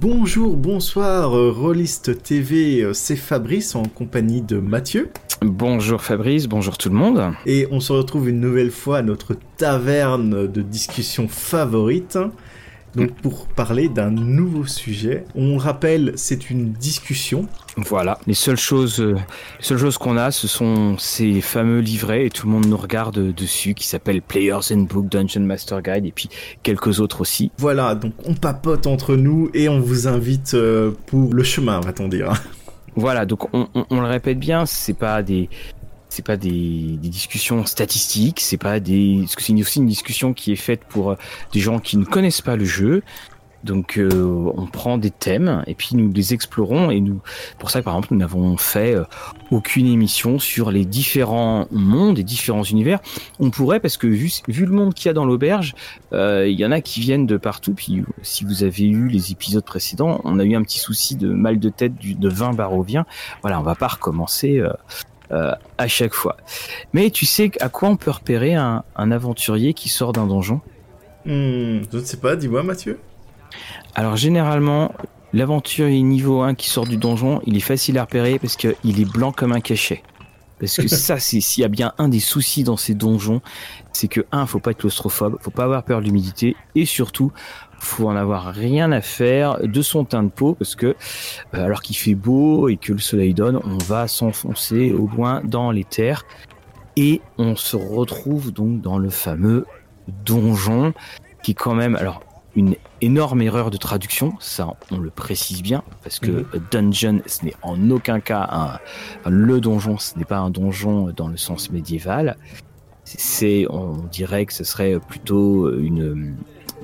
Bonjour, bonsoir, euh, Rollist TV, euh, c'est Fabrice en compagnie de Mathieu. Bonjour Fabrice, bonjour tout le monde. Et on se retrouve une nouvelle fois à notre taverne de discussion favorite. Donc pour parler d'un nouveau sujet, on rappelle, c'est une discussion. Voilà, les seules choses, euh, les seules choses qu'on a, ce sont ces fameux livrets et tout le monde nous regarde dessus qui s'appellent Players and Book Dungeon Master Guide et puis quelques autres aussi. Voilà, donc on papote entre nous et on vous invite euh, pour le chemin, va-t-on dire. Voilà, donc on, on, on le répète bien, c'est pas des c'est pas des, des, discussions statistiques, c'est pas des, c'est aussi une discussion qui est faite pour euh, des gens qui ne connaissent pas le jeu. Donc euh, on prend des thèmes et puis nous les explorons et nous pour ça par exemple nous n'avons fait euh, aucune émission sur les différents mondes et différents univers. On pourrait parce que vu, vu le monde qu'il y a dans l'auberge, euh, il y en a qui viennent de partout. Puis si vous avez eu les épisodes précédents, on a eu un petit souci de mal de tête du, de vin barovien. Voilà, on va pas recommencer. Euh, à chaque fois. Mais tu sais à quoi on peut repérer un, un aventurier qui sort d'un donjon? Hmm, Je ne sais pas, dis-moi Mathieu. Alors généralement, l'aventurier niveau 1 qui sort du donjon, il est facile à repérer parce qu'il est blanc comme un cachet. Parce que ça, s'il y a bien un des soucis dans ces donjons, c'est que un, faut pas être claustrophobe, faut pas avoir peur de l'humidité, et surtout, faut en avoir rien à faire de son teint de peau parce que euh, alors qu'il fait beau et que le soleil donne, on va s'enfoncer au loin dans les terres et on se retrouve donc dans le fameux donjon qui quand même alors une énorme erreur de traduction, ça on le précise bien, parce que mmh. dungeon ce n'est en aucun cas un, enfin, le donjon, ce n'est pas un donjon dans le sens médiéval. C'est, on dirait que ce serait plutôt une,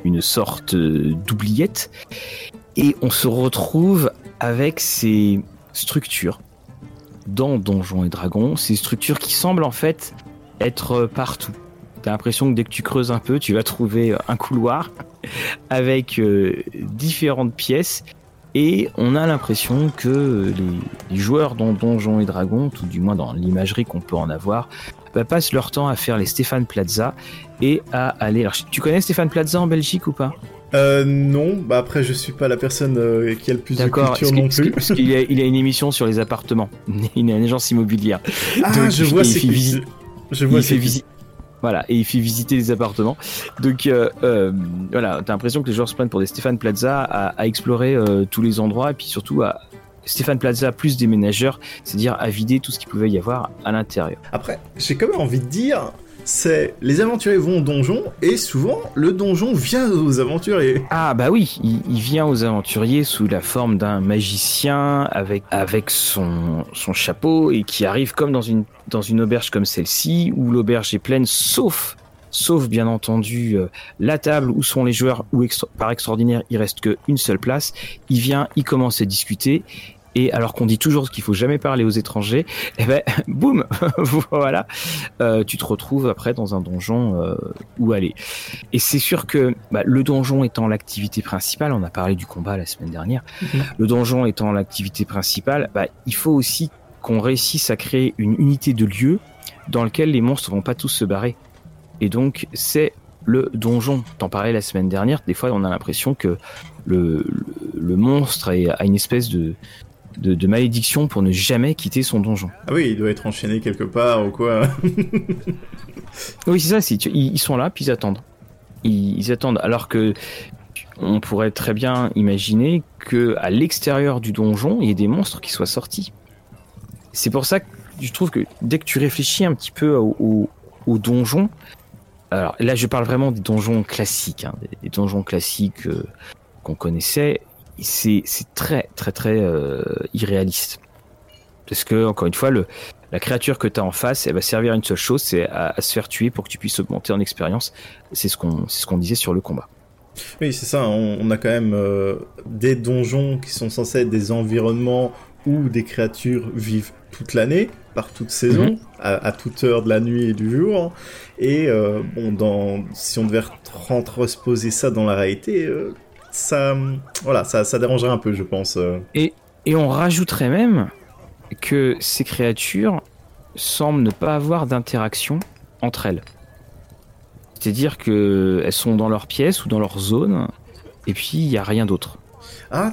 une sorte d'oubliette. Et on se retrouve avec ces structures dans Donjons et Dragons, ces structures qui semblent en fait être partout. T'as l'impression que dès que tu creuses un peu, tu vas trouver un couloir avec euh, différentes pièces et on a l'impression que les, les, joueurs dans Donjons et Dragons, tout du moins dans l'imagerie qu'on peut en avoir, bah, passent leur temps à faire les Stéphane Plaza et à aller. Alors, tu connais Stéphane Plaza en Belgique ou pas? Euh, non, bah après je suis pas la personne euh, qui a le plus de culture non plus. Parce qu'il a, il a une émission sur les appartements. Il a une agence immobilière. Ah, Donc, je vois, c'est visite. Je vois, c'est visite. Voilà, et il fait visiter les appartements. Donc euh, euh, voilà, t'as l'impression que les joueurs se prennent pour des Stéphane Plaza à, explorer euh, tous les endroits et puis surtout à Stéphane Plaza plus des ménageurs, c'est-à-dire à vider tout ce qu'il pouvait y avoir à l'intérieur. Après, j'ai quand même envie de dire, c'est les aventuriers vont au donjon et souvent le donjon vient aux aventuriers. Ah bah oui, il, vient aux aventuriers sous la forme d'un magicien avec avec son son chapeau et qui arrive comme dans une dans une auberge comme celle-ci où l'auberge est pleine sauf sauf bien entendu euh, la table où sont les joueurs où par extraordinaire il reste qu'une seule place. Il vient, il commence à discuter et alors qu'on dit toujours qu'il faut jamais parler aux étrangers, et ben boum, voilà, euh, tu te retrouves après dans un donjon euh, où aller. Et c'est sûr que bah, le donjon étant l'activité principale, on a parlé du combat la semaine dernière, -hmm. le donjon étant l'activité principale, bah, il faut aussi qu'on réussisse à créer une unité de lieu dans lequel les monstres vont pas tous se barrer. Et donc c'est le donjon. T'en parlais la semaine dernière. Des fois, on a l'impression que le, le, le monstre a une espèce de, de, de, malédiction pour ne jamais quitter son donjon. Ah oui, il doit être enchaîné quelque part ou quoi. oui, c'est ça, c'est, ils, ils, sont là, puis ils attendent. Ils, ils, attendent, alors que on pourrait très bien imaginer que à l'extérieur du donjon, il y ait des monstres qui soient sortis. C'est pour ça que je trouve que dès que tu réfléchis un petit peu au, au, au donjon, alors là je parle vraiment des donjons classiques, hein, des, des, donjons classiques euh, qu'on connaissait, c'est très très très euh, irréaliste. Parce que, encore une fois, le, la créature que tu as en face, elle va servir à une seule chose, c'est à, à, se faire tuer pour que tu puisses augmenter en expérience. C'est ce qu'on ce qu'on disait sur le combat. Oui, c'est ça, on, on, a quand même euh, des donjons qui sont censés être des environnements où des créatures vivent toute l'année, par toute saison, -hmm. à, à, toute heure de la nuit et du jour. Et euh, bon, dans, si on devait transposer ça dans la réalité, euh, ça, voilà, ça, ça dérangerait un peu, je pense. Et, et on rajouterait même que ces créatures semblent ne pas avoir d'interaction entre elles. C'est-à-dire qu'elles sont dans leur pièce ou dans leur zone, et puis il n'y a rien d'autre. Ah,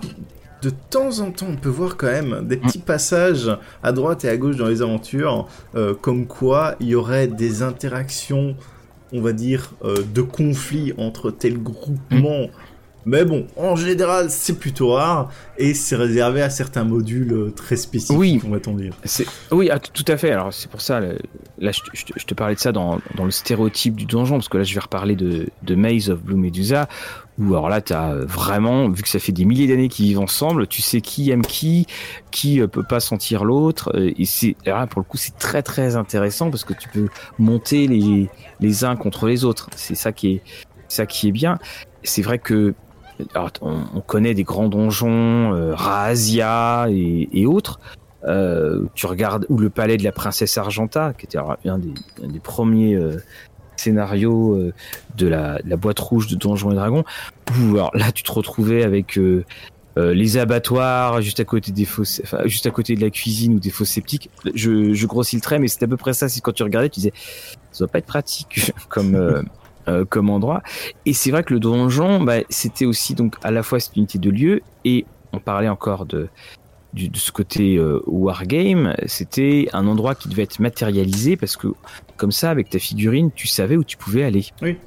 de temps en temps, on peut voir quand même des petits passages à droite et à gauche dans les aventures, euh, comme quoi il y aurait des interactions, on va dire, euh, de conflits entre tel groupement. Mais bon, en général, c'est plutôt rare et c'est réservé à certains modules euh, très spécifiques, Oui. on va-t-on dire. C'est- Oui, ah, tout à fait. Alors c'est pour ça, là je, te- je te- je te parlais de ça dans, dans le stéréotype du donjon, parce que là je vais reparler de, de Maze of Blue Medusa, où alors là tu as vraiment, vu que ça fait des milliers d'années qu'ils vivent ensemble, tu sais qui aime qui, qui euh, peut pas sentir l'autre, euh, et c'est là pour le coup c'est très très intéressant parce que tu peux monter les, les uns contre les autres. C'est ça qui est ça qui est bien. C'est vrai que alors, on, on connaît des grands donjons, euh, et, et autres. Euh, tu regardes ou le palais de la princesse Argenta, qui était un des, un des premiers euh, scénarios euh, de, la, de la boîte rouge de Donjons et Dragons. Où alors là, tu te retrouvais avec euh, euh, les abattoirs juste à côté des fosses, enfin, juste à côté de la cuisine ou des fosses sceptiques. Je, je grossis le trait, mais c'était à peu près ça. C'est quand tu regardais, tu disais, ça doit pas être pratique comme euh, comme endroit. Et c'est vrai que le donjon, bah, c'était aussi donc à la fois cette unité de lieu et on parlait encore de ce côté euh, wargame, c'était un endroit qui devait être matérialisé parce que comme ça, avec ta figurine, tu savais où tu pouvais aller. Oui,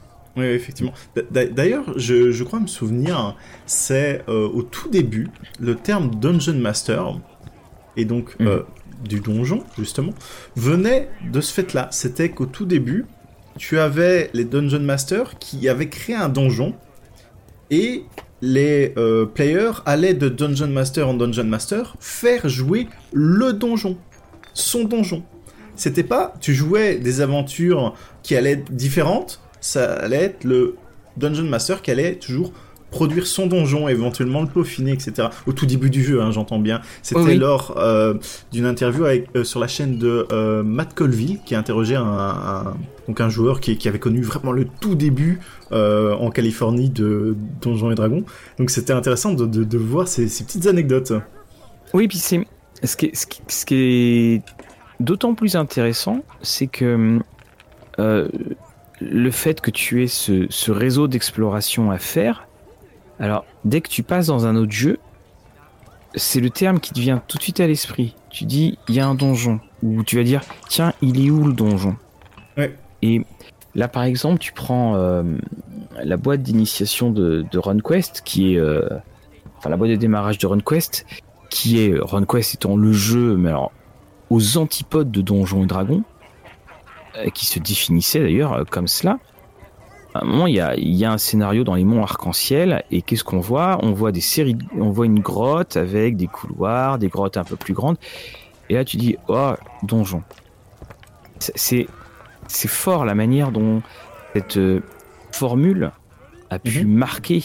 effectivement. D- d- D'ailleurs, je, je crois me souvenir, c'est euh, au tout début, le terme Dungeon Master, et donc Mhm. euh, du donjon, justement, venait de ce fait-là. C'était qu'au tout début, tu avais les Dungeon Masters qui avaient créé un donjon, et les euh, players allaient de Dungeon Master en Dungeon Master faire jouer le donjon, son donjon. C'était pas, tu jouais des aventures qui allaient être différentes, ça allait être le Dungeon Master qui allait toujours produire son donjon, éventuellement le peaufiner, etc. Au tout début du jeu, hein, j'entends bien. C'était Oui, lors euh, d'une interview avec, euh, sur la chaîne de euh, Matt Colville qui interrogeait un, un- donc un joueur qui, qui avait connu vraiment le tout début en Californie de Donjons et Dragons. Donc c'était intéressant de, de, de voir ces, ces petites anecdotes. Oui, puis c'est ce qui est, ce qui, ce qui est d'autant plus intéressant, c'est que le fait que tu aies ce, ce réseau d'exploration à faire, alors dès que tu passes dans un autre jeu, c'est le terme qui te vient tout de suite à l'esprit. Tu dis, il y a un donjon, ou tu vas dire, tiens, il est où le donjon Ouais. Et là, par exemple, tu prends euh, la boîte d'initiation de, de RunQuest, qui est, euh, enfin la boîte de démarrage de RunQuest, qui est RunQuest étant le jeu, mais alors aux antipodes de Donjons et Dragons, euh, qui se définissait d'ailleurs euh, comme cela. À un moment, il y a, il y a un scénario dans les monts arc-en-ciel, et qu'est-ce qu'on voit? On voit des séries, on voit une grotte avec des couloirs, des grottes un peu plus grandes, et là tu dis, oh, donjon. C'est- C'est fort la manière dont cette euh, formule a pu marquer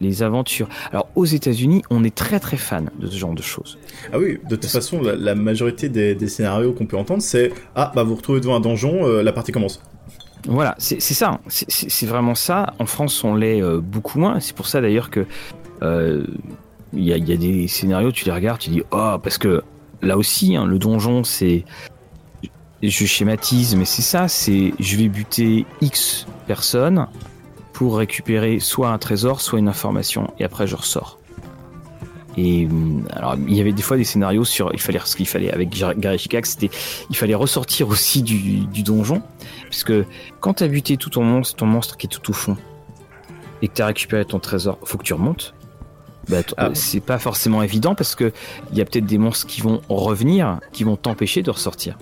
les aventures. Alors aux États-Unis, on est très très fan de ce genre de choses. Ah oui, de toute façon, la, la majorité des, des scénarios qu'on peut entendre, c'est Ah, bah vous retrouvez devant un donjon, euh, la partie commence. Voilà, c'est ça, hein. c'est- vraiment ça. En France, on l'est euh, beaucoup moins. C'est pour ça d'ailleurs que euh, il y, a, il y a des scénarios, tu les regardes, tu dis oh parce que là aussi, hein, le donjon, c'est je schématise, mais c'est ça, c'est je vais buter X personnes pour récupérer soit un trésor, soit une information, et après je ressors. Et hum, alors il y avait des fois des scénarios sur il fallait ce qu'il fallait avec Gar- Gary c'était il fallait ressortir aussi du, du donjon parce que quand t'as buté tout ton monstre, ton monstre qui est tout au fond, et que t'as récupéré ton trésor, faut que tu remontes. Bah, Ah. c'est pas forcément évident parce que il y a peut-être des monstres qui vont revenir, qui vont t'empêcher de ressortir.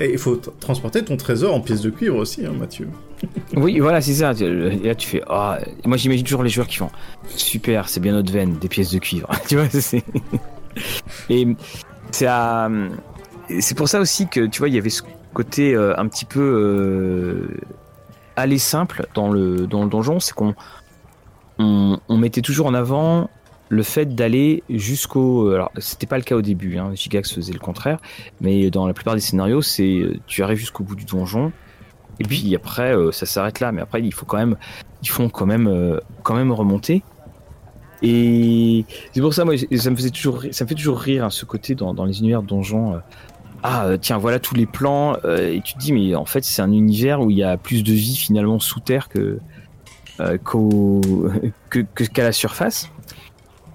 Et il faut transporter ton trésor en pièces de cuivre aussi, hein, Mathieu. Oui, voilà, c'est ça. Et là, tu fais. Ah, moi, j'imagine toujours les joueurs qui font super, c'est bien notre veine, des pièces de cuivre. tu vois, c'est. Et c'est pour ça aussi que tu vois, il y avait ce côté euh, un petit peu euh, aller simple dans le dans le donjon, c'est qu'on on, on mettait toujours en avant le fait d'aller jusqu'au. Alors, c'était pas le cas au début. Hein, Gigax faisait le contraire, mais dans la plupart des scénarios, c'est euh, tu arrives jusqu'au bout du donjon. Et puis après, euh, ça s'arrête là. Mais après, il faut quand même, ils font quand même, euh, quand même remonter. Et c'est pour ça, moi, ça me faisait toujours, ça me fait toujours rire hein, ce côté dans, les univers donjons. euh, ah, euh, tiens, voilà tous les plans. euh, et tu te dis, mais en fait, c'est un univers où il y a plus de vie finalement sous terre euh, que- qu'à la surface.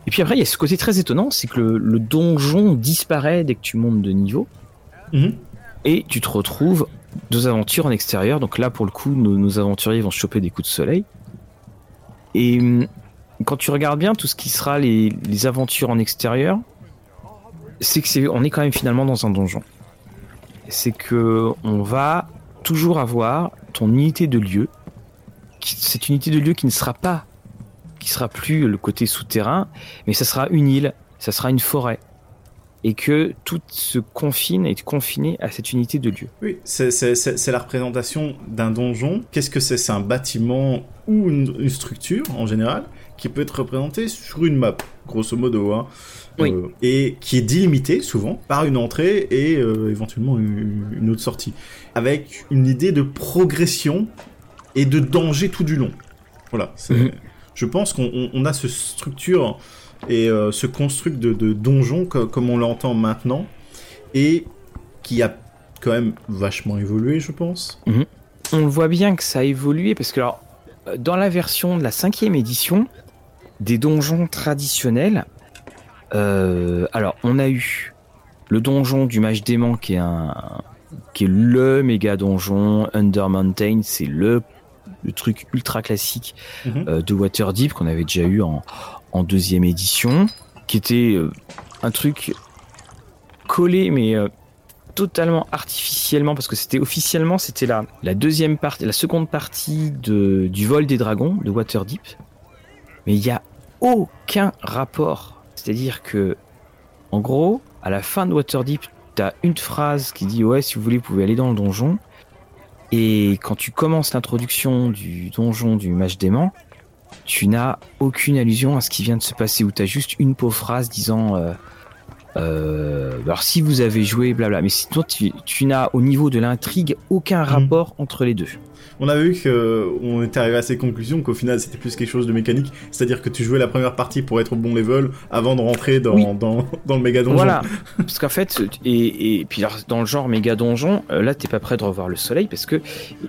Et puis après, il y a ce côté très étonnant, c'est que le, donjon disparaît dès que tu montes de niveau. Mhm. Et tu te retrouves deux aventures en extérieur. Donc là, pour le coup, nos, aventuriers vont choper des coups de soleil. Et hum, quand tu regardes bien tout ce qui sera les, aventures en extérieur, c'est que c'est, on est quand même finalement dans un donjon. C'est que on va toujours avoir ton unité de lieu. Cette unité de lieu qui ne sera pas qui sera plus le côté souterrain, mais ça sera une île, ça sera une forêt. Et que tout se confine, est confiné à cette unité de lieu. Oui, c'est la représentation d'un donjon. Qu'est-ce que c'est? C'est un bâtiment ou une, structure en général qui peut être représenté sur une map, grosso modo. Hein. Oui. Euh, et qui est délimité souvent par une entrée et euh, éventuellement une, autre sortie. Avec une idée de progression et de danger tout du long. Voilà. c'est... Mhm je pense qu'on a ce structure et euh, ce construct de, donjon comme on l'entend maintenant et qui a quand même vachement évolué, je pense. Mhm. On voit bien que ça a évolué parce que dans la version de la cinquième édition des donjons traditionnels, euh, alors on a eu le donjon du mage dément qui est un qui est le méga donjon Under Mountain, c'est le le truc ultra classique mhm. euh, de Waterdeep qu'on avait déjà eu en, deuxième édition, qui était euh, un truc collé mais euh, totalement artificiellement parce que c'était officiellement c'était la, la deuxième partie, la seconde partie de, du vol des dragons de Waterdeep, mais il n'y a aucun rapport. C'est-à-dire que, en gros, à la fin de Waterdeep, tu as une phrase qui dit ouais si vous voulez vous pouvez aller dans le donjon et quand tu commences l'introduction du donjon du mage dément, tu n'as aucune allusion à ce qui vient de se passer, ou tu as juste une pauvre phrase disant euh, euh, alors si vous avez joué, blabla. Mais sinon, tu, tu n'as au niveau de l'intrigue aucun mhm. rapport entre les deux. On a vu qu'on était arrivé à ces conclusions qu'au final c'était plus quelque chose de mécanique, c'est-à-dire que tu jouais la première partie pour être au bon level avant de rentrer dans, dans, dans, le méga donjon. Voilà, parce qu'en fait, et, et puis dans le genre méga donjon, euh, là t'es pas prêt de revoir le soleil parce que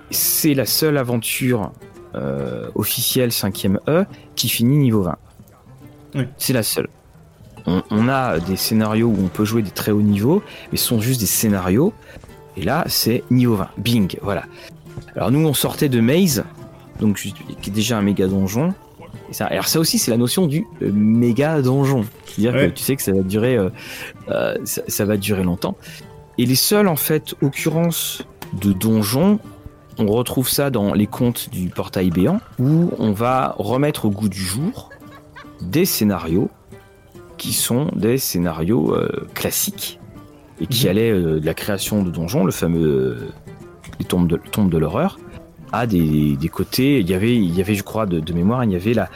c'est la seule aventure euh, officielle 5ème E qui finit niveau 20. C'est la seule on, a des scénarios où on peut jouer des très hauts niveaux, mais ce sont juste des scénarios. Et là, c'est niveau 20. Bing, voilà. Alors nous, on sortait de Maze, donc qui est déjà un méga donjon. ça, alors ça aussi, c'est la notion du euh, méga donjon. C'est-à-dire que tu sais que ça va durer, euh, euh, ça, va durer longtemps. Et les seules en fait occurrences de donjons, on retrouve ça dans les contes du portail béant, où on va remettre au goût du jour des scénarios qui sont des scénarios euh, classiques et qui mhm. allaient euh, de la création de donjons, le fameux euh, les tombes de, de l'horreur, à des, des, côtés. Il y avait, il y avait, je crois, de, mémoire, il y avait la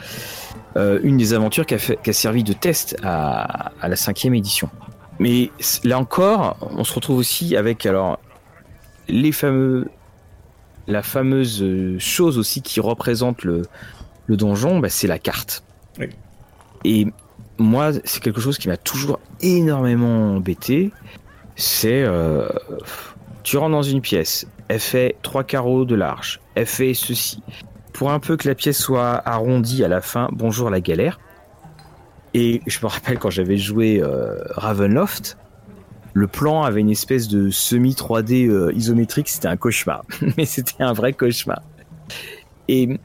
une des aventures qui a, fait, qui a servi de test à, à la cinquième édition. Mais là encore, on se retrouve aussi avec alors les fameux, la fameuse chose aussi qui représente le, le donjon, bah, c'est la carte. Oui. Et moi, c'est quelque chose qui m'a toujours énormément embêté. C'est euh, tu rentres dans une pièce, elle fait trois carreaux de large, elle fait ceci. Pour un peu que la pièce soit arrondie à la fin, bonjour la galère. Et je me rappelle quand j'avais joué euh, Ravenloft, le plan avait une espèce de semi 3D euh, isométrique, c'était un cauchemar. Mais c'était un vrai cauchemar. Et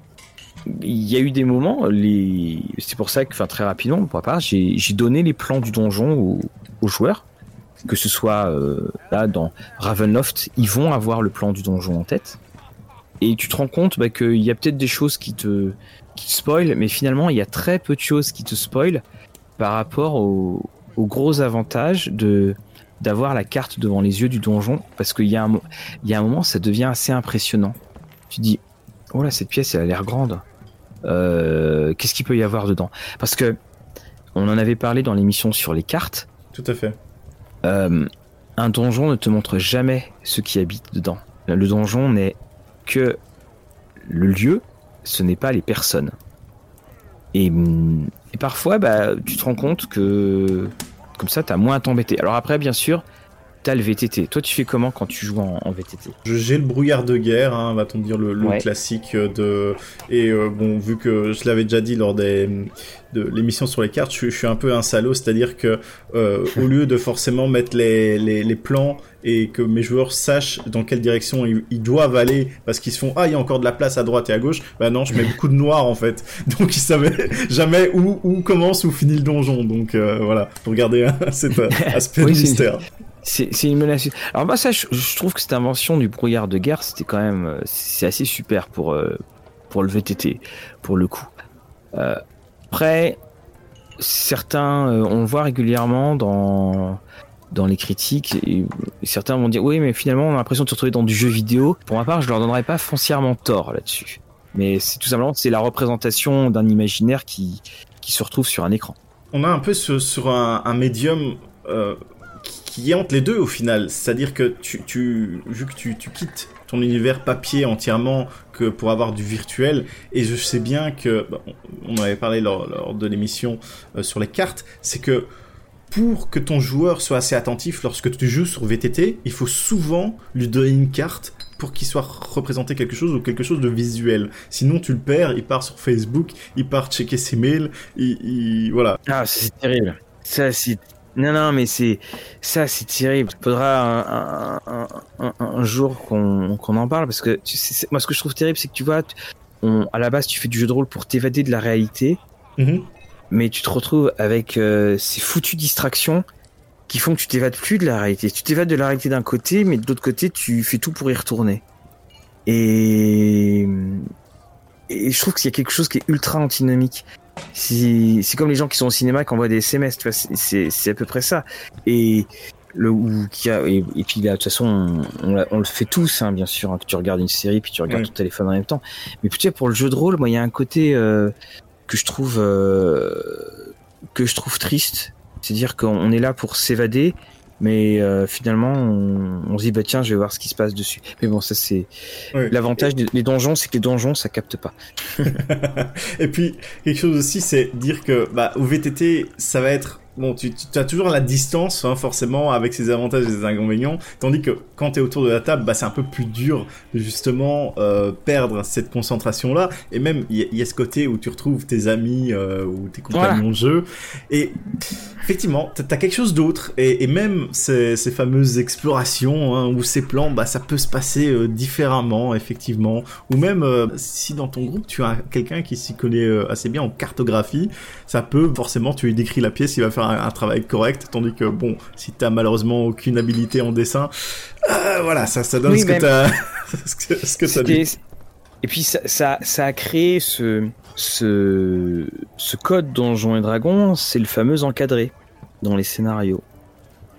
il y a eu des moments, les... c'est pour ça que, très rapidement, pour part, j'ai donné les plans du donjon aux, joueurs, que ce soit euh, là dans Ravenloft, ils vont avoir le plan du donjon en tête, et tu te rends compte bah, qu'il y a peut-être des choses qui te, qui spoilent, mais finalement il y a très peu de choses qui te spoilent par rapport au, gros avantage de d'avoir la carte devant les yeux du donjon, parce qu'il y, a un, y a un moment, ça devient assez impressionnant. Tu dis, oh là, cette pièce, elle a l'air grande. Euh, qu'est-ce qu'il peut y avoir dedans? Parce que on en avait parlé dans l'émission sur les cartes. Tout à fait. Euh, un donjon ne te montre jamais ce qui habite dedans. Le donjon n'est que le lieu, ce n'est pas les personnes. Et, parfois, bah, tu te rends compte que comme ça, tu as moins à t'embêter. Alors après, bien sûr, t'as le VTT. Toi, tu fais comment quand tu joues en, VTT J'ai le brouillard de guerre, hein, va-t-on dire le, classique de. Et euh, bon, vu que je l'avais déjà dit lors des de l'émission sur les cartes, je, suis un peu un salaud, c'est-à-dire que euh, au lieu de forcément mettre les, les, plans et que mes joueurs sachent dans quelle direction ils, doivent aller parce qu'ils se font ah il y a encore de la place à droite et à gauche, bah non je mets beaucoup de noir en fait, donc ils savaient jamais où, où commence ou finit le donjon, donc euh, voilà pour garder cet aspect de mystère. C'est une menace. Alors moi ça, je, trouve que cette invention du brouillard de guerre, c'était quand même, euh, c'est assez super pour pour le VTT, pour le coup. Euh, après, certains, euh, on le voit régulièrement dans dans les critiques et, certains vont dire oui mais finalement on a l'impression de se retrouver dans du jeu vidéo pour ma part je leur donnerais pas foncièrement tort là-dessus mais c'est tout simplement c'est la représentation d'un imaginaire qui qui se retrouve sur un écran on a un peu sur, un, médium euh, qui, est entre les deux au final c'est à dire que tu, vu que tu, quittes ton univers papier entièrement que pour avoir du virtuel. Et je sais bien que, bah, on avait parlé lors, de l'émission euh, sur les cartes, c'est que pour que ton joueur soit assez attentif lorsque tu joues sur VTT, il faut souvent lui donner une carte pour qu'il soit représenté quelque chose ou quelque chose de visuel. Sinon, tu le perds, il part sur Facebook, il part checker ses mails, il, voilà. Ah, c'est terrible. Ça, c'est non, non, mais c'est ça, c'est terrible. Il faudra un, jour qu'on en parle parce que moi, ce que je trouve terrible, c'est que tu vois, à la base, tu fais du jeu de rôle pour t'évader de la réalité, mhm. mais tu te retrouves avec euh, ces foutues distractions qui font que tu t'évades plus de la réalité. Tu t'évades de la réalité d'un côté, mais de l'autre côté, tu fais tout pour y retourner. Et, et je trouve qu'il y a quelque chose qui est ultra antinomique c'est comme les gens qui sont au cinéma qui envoient des SMS, tu vois, c'est à peu près ça. Et le ou qui a, et, puis là, de toute façon, on, le fait tous, hein, bien sûr, hein, que tu regardes une série puis tu regardes ton téléphone en même temps. Mais tu sais, pour le jeu de rôle, moi, il y a un côté euh, que je trouve euh, que je trouve triste, c'est-à-dire qu'on est là pour s'évader mais euh, finalement on, se dit bah tiens je vais voir ce qui se passe dessus. Mais bon ça c'est l'avantage des donjons c'est que les donjons ça capte pas. Et puis quelque chose aussi c'est dire que bah au VTT ça va être bon, tu, tu as toujours la distance, hein, forcément, avec ses avantages et ses inconvénients, tandis que quand tu es autour de la table, bah, c'est un peu plus dur de justement euh, perdre cette concentration-là, et même il y, a ce côté où tu retrouves tes amis euh, ou tes compagnons de jeu, et effectivement, tu as quelque chose d'autre, et, et, même ces, ces fameuses explorations hein, ou ces plans, bah, ça peut se passer euh, différemment, effectivement, ou même si dans ton groupe tu as quelqu'un qui s'y connaît assez bien en cartographie, ça peut forcément, tu lui décris la pièce, il va faire un, travail correct, tandis que bon, si t'as malheureusement aucune habilité en dessin, euh, voilà, ça, ça donne ce, que t'as, ce que, ça dit. Et puis ça, ça, ça, a créé ce, ce, ce code Donjons et Dragons, c'est le fameux encadré dans les scénarios.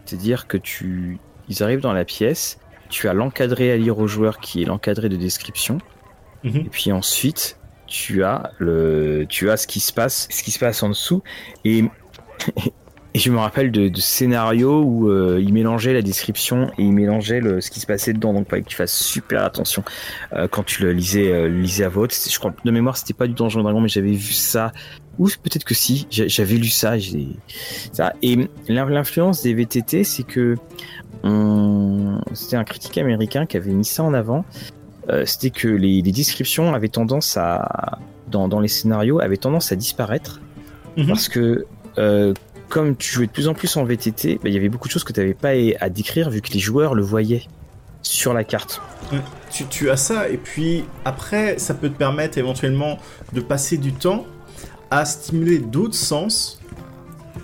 C'est-à-dire que tu, ils arrivent dans la pièce, tu as l'encadré à lire aux joueurs qui est l'encadré de description, mhm. et puis ensuite tu as le, tu as ce qui se passe, ce qui se passe en dessous, et Et je me rappelle de, de scénarios où euh, il mélangeait la description et il mélangeait le, ce qui se passait dedans. Donc, il fallait que tu fasses super attention euh, quand tu le lisais, euh, lisais à voix Je crois, de mémoire, c'était pas du Donjon Dragon, mais j'avais vu ça. Ou peut-être que si, j'avais lu ça, ça. Et l'influence des VTT, c'est que c'était un critique américain qui avait mis ça en avant. C'était que les, les, descriptions avaient tendance à, dans, dans les scénarios, avaient tendance à disparaître. Mhm. Parce que euh, comme tu jouais de plus en plus en VTT, bah, il y avait beaucoup de choses que tu n'avais pas à décrire vu que les joueurs le voyaient sur la carte. Tu, tu, as ça, et puis après, ça peut te permettre éventuellement de passer du temps à stimuler d'autres sens